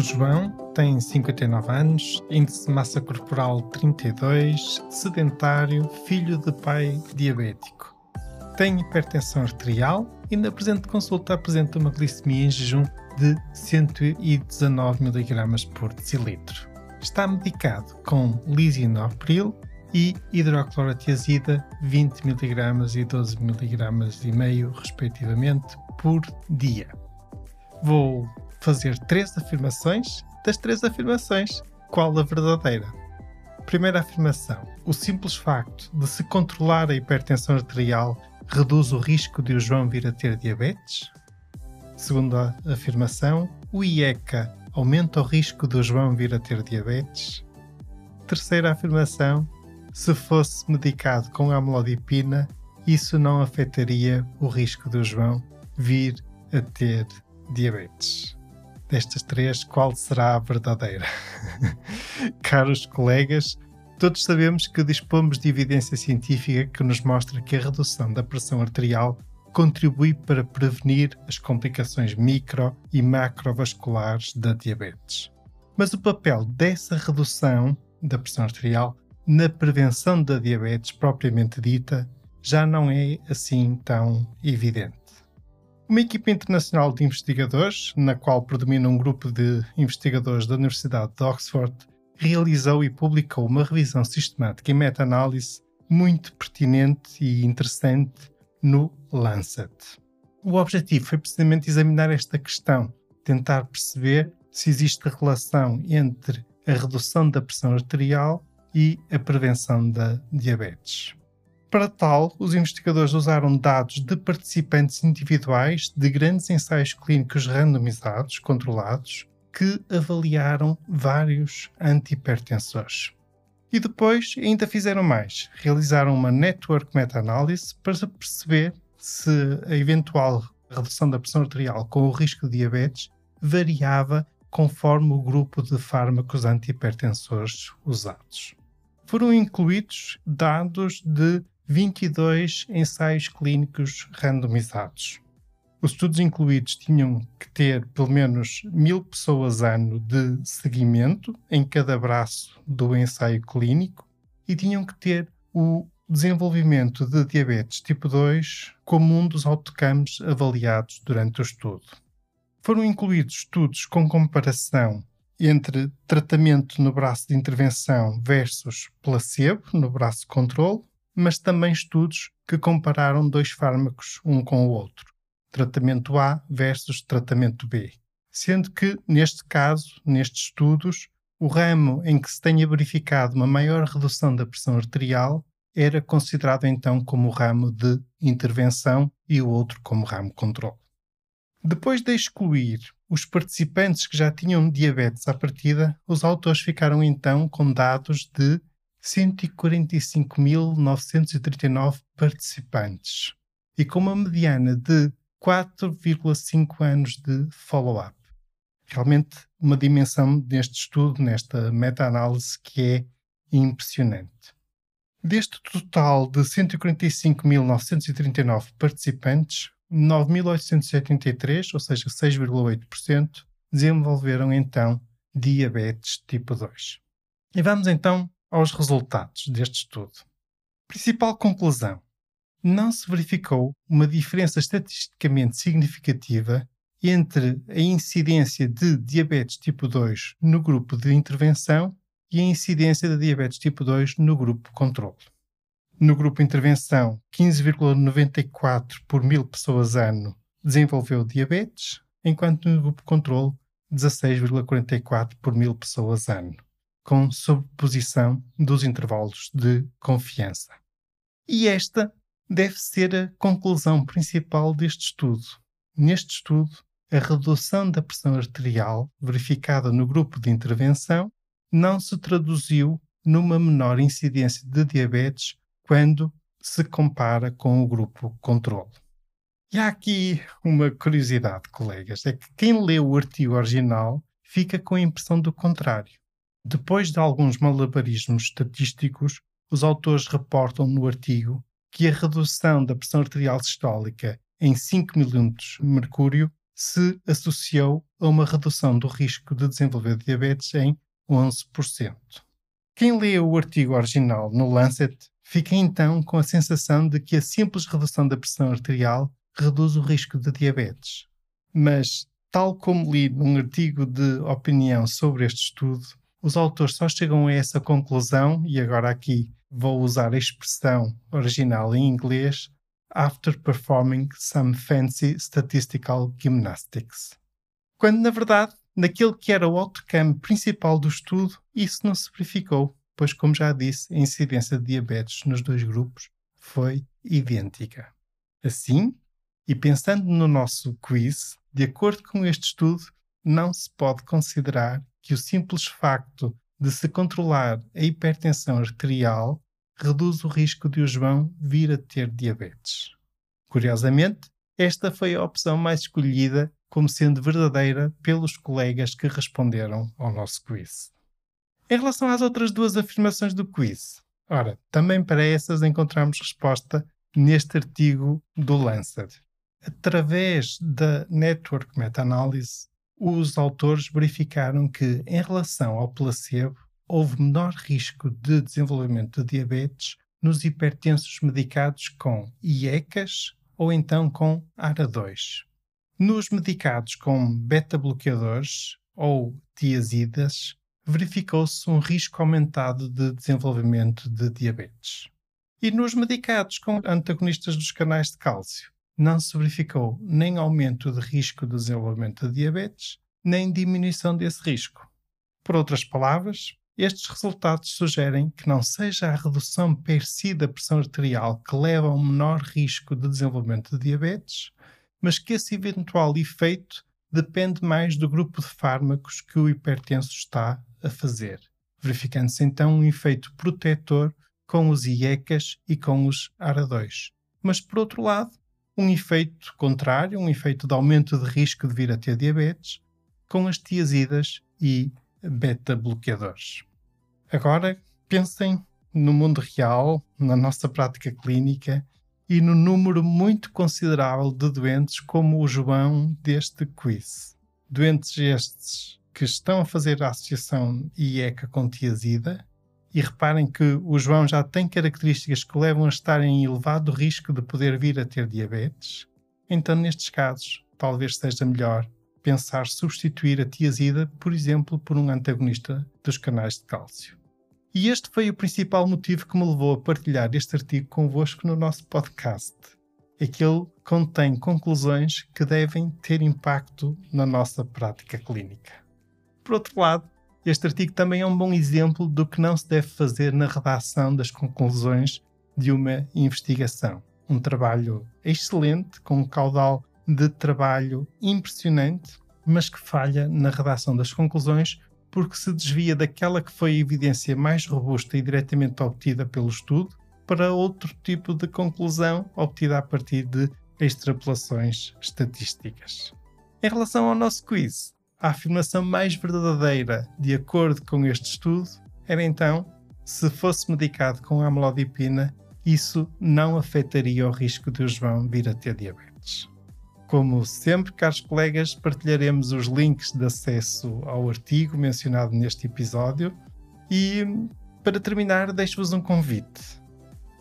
O João tem 59 anos, índice de massa corporal 32, sedentário, filho de pai diabético. Tem hipertensão arterial e na presente consulta apresenta uma glicemia em jejum de 119 mg por decilitro. Está medicado com lisinopril e hidroclorotiazida 20 mg e 12 mg e meio respectivamente por dia. Vou fazer três afirmações. Das três afirmações, qual a verdadeira? Primeira afirmação: o simples facto de se controlar a hipertensão arterial reduz o risco de o João vir a ter diabetes? Segunda afirmação: o IECA aumenta o risco de o João vir a ter diabetes? Terceira afirmação: se fosse medicado com amlodipina, isso não afetaria o risco do João vir a ter diabetes destas três, qual será a verdadeira? Caros colegas, todos sabemos que dispomos de evidência científica que nos mostra que a redução da pressão arterial contribui para prevenir as complicações micro e macrovasculares da diabetes. Mas o papel dessa redução da pressão arterial na prevenção da diabetes propriamente dita já não é assim tão evidente. Uma equipa internacional de investigadores, na qual predomina um grupo de investigadores da Universidade de Oxford, realizou e publicou uma revisão sistemática e meta-análise muito pertinente e interessante no Lancet. O objetivo foi precisamente examinar esta questão, tentar perceber se existe relação entre a redução da pressão arterial e a prevenção da diabetes. Para tal, os investigadores usaram dados de participantes individuais de grandes ensaios clínicos randomizados, controlados, que avaliaram vários antihipertensores. E depois ainda fizeram mais. Realizaram uma network meta-análise para perceber se a eventual redução da pressão arterial com o risco de diabetes variava conforme o grupo de fármacos antihipertensores usados. Foram incluídos dados de 22 ensaios clínicos randomizados. Os estudos incluídos tinham que ter pelo menos mil pessoas ano de seguimento em cada braço do ensaio clínico e tinham que ter o desenvolvimento de diabetes tipo 2 como um dos autocampos avaliados durante o estudo. Foram incluídos estudos com comparação entre tratamento no braço de intervenção versus placebo no braço controle mas também estudos que compararam dois fármacos um com o outro, tratamento A versus tratamento B. Sendo que, neste caso, nestes estudos, o ramo em que se tenha verificado uma maior redução da pressão arterial era considerado então como o ramo de intervenção e o outro como ramo controle. Depois de excluir os participantes que já tinham diabetes à partida, os autores ficaram então com dados de 145.939 participantes e com uma mediana de 4,5 anos de follow-up. Realmente uma dimensão deste estudo, nesta meta-análise, que é impressionante. Deste total de 145.939 participantes, 9.883, ou seja, 6,8%, desenvolveram então diabetes tipo 2. E vamos então aos resultados deste estudo. Principal conclusão: não se verificou uma diferença estatisticamente significativa entre a incidência de diabetes tipo 2 no grupo de intervenção e a incidência de diabetes tipo 2 no grupo controle. No grupo intervenção, 15,94 por mil pessoas ano desenvolveu diabetes, enquanto no grupo controle, 16,44 por mil pessoas ano com sobreposição dos intervalos de confiança. E esta deve ser a conclusão principal deste estudo. Neste estudo, a redução da pressão arterial verificada no grupo de intervenção não se traduziu numa menor incidência de diabetes quando se compara com o grupo controle. E há aqui uma curiosidade, colegas, é que quem lê o artigo original fica com a impressão do contrário. Depois de alguns malabarismos estatísticos, os autores reportam no artigo que a redução da pressão arterial sistólica em 5 mm de mercúrio se associou a uma redução do risco de desenvolver diabetes em 11%. Quem lê o artigo original no Lancet fica então com a sensação de que a simples redução da pressão arterial reduz o risco de diabetes. Mas, tal como li num artigo de opinião sobre este estudo, os autores só chegam a essa conclusão, e agora aqui vou usar a expressão original em inglês, after performing some fancy statistical gymnastics. Quando, na verdade, naquele que era o outcome principal do estudo, isso não se verificou, pois, como já disse, a incidência de diabetes nos dois grupos foi idêntica. Assim, e pensando no nosso quiz, de acordo com este estudo, não se pode considerar que o simples facto de se controlar a hipertensão arterial reduz o risco de o João vir a ter diabetes. Curiosamente, esta foi a opção mais escolhida como sendo verdadeira pelos colegas que responderam ao nosso quiz. Em relação às outras duas afirmações do quiz, ora, também para essas encontramos resposta neste artigo do Lancet. Através da Network Meta-análise, os autores verificaram que, em relação ao placebo, houve menor risco de desenvolvimento de diabetes nos hipertensos medicados com IECAS ou então com ARA2. Nos medicados com beta-bloqueadores ou tiazidas, verificou-se um risco aumentado de desenvolvimento de diabetes. E nos medicados com antagonistas dos canais de cálcio, não se verificou nem aumento de risco de desenvolvimento de diabetes, nem diminuição desse risco. Por outras palavras, estes resultados sugerem que não seja a redução per si da pressão arterial que leva a um menor risco de desenvolvimento de diabetes, mas que esse eventual efeito depende mais do grupo de fármacos que o hipertenso está a fazer, verificando-se então um efeito protetor com os IECAS e com os ARA2. Mas, por outro lado, um efeito contrário, um efeito de aumento de risco de vir a ter diabetes, com as tiazidas e beta-bloqueadores. Agora, pensem no mundo real, na nossa prática clínica e no número muito considerável de doentes como o João deste quiz. Doentes estes que estão a fazer a associação IECA com tiazida e reparem que o João já tem características que levam a estar em elevado risco de poder vir a ter diabetes. Então, nestes casos, talvez seja melhor pensar substituir a tiazida, por exemplo, por um antagonista dos canais de cálcio. E este foi o principal motivo que me levou a partilhar este artigo convosco no nosso podcast. É que ele contém conclusões que devem ter impacto na nossa prática clínica. Por outro lado, este artigo também é um bom exemplo do que não se deve fazer na redação das conclusões de uma investigação. Um trabalho excelente, com um caudal de trabalho impressionante, mas que falha na redação das conclusões porque se desvia daquela que foi a evidência mais robusta e diretamente obtida pelo estudo para outro tipo de conclusão obtida a partir de extrapolações estatísticas. Em relação ao nosso quiz, a afirmação mais verdadeira, de acordo com este estudo, era então: se fosse medicado com amlodipina, isso não afetaria o risco de o João vir a ter diabetes. Como sempre, caros colegas, partilharemos os links de acesso ao artigo mencionado neste episódio e, para terminar, deixo-vos um convite.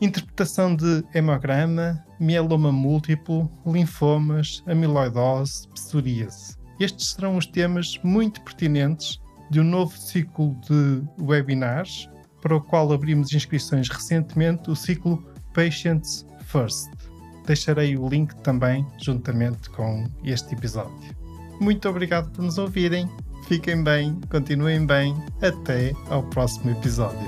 Interpretação de hemograma, mieloma múltiplo, linfomas, amiloidose, psoríase estes serão os temas muito pertinentes de um novo ciclo de webinars, para o qual abrimos inscrições recentemente, o ciclo Patients First. Deixarei o link também juntamente com este episódio. Muito obrigado por nos ouvirem. Fiquem bem, continuem bem. Até ao próximo episódio.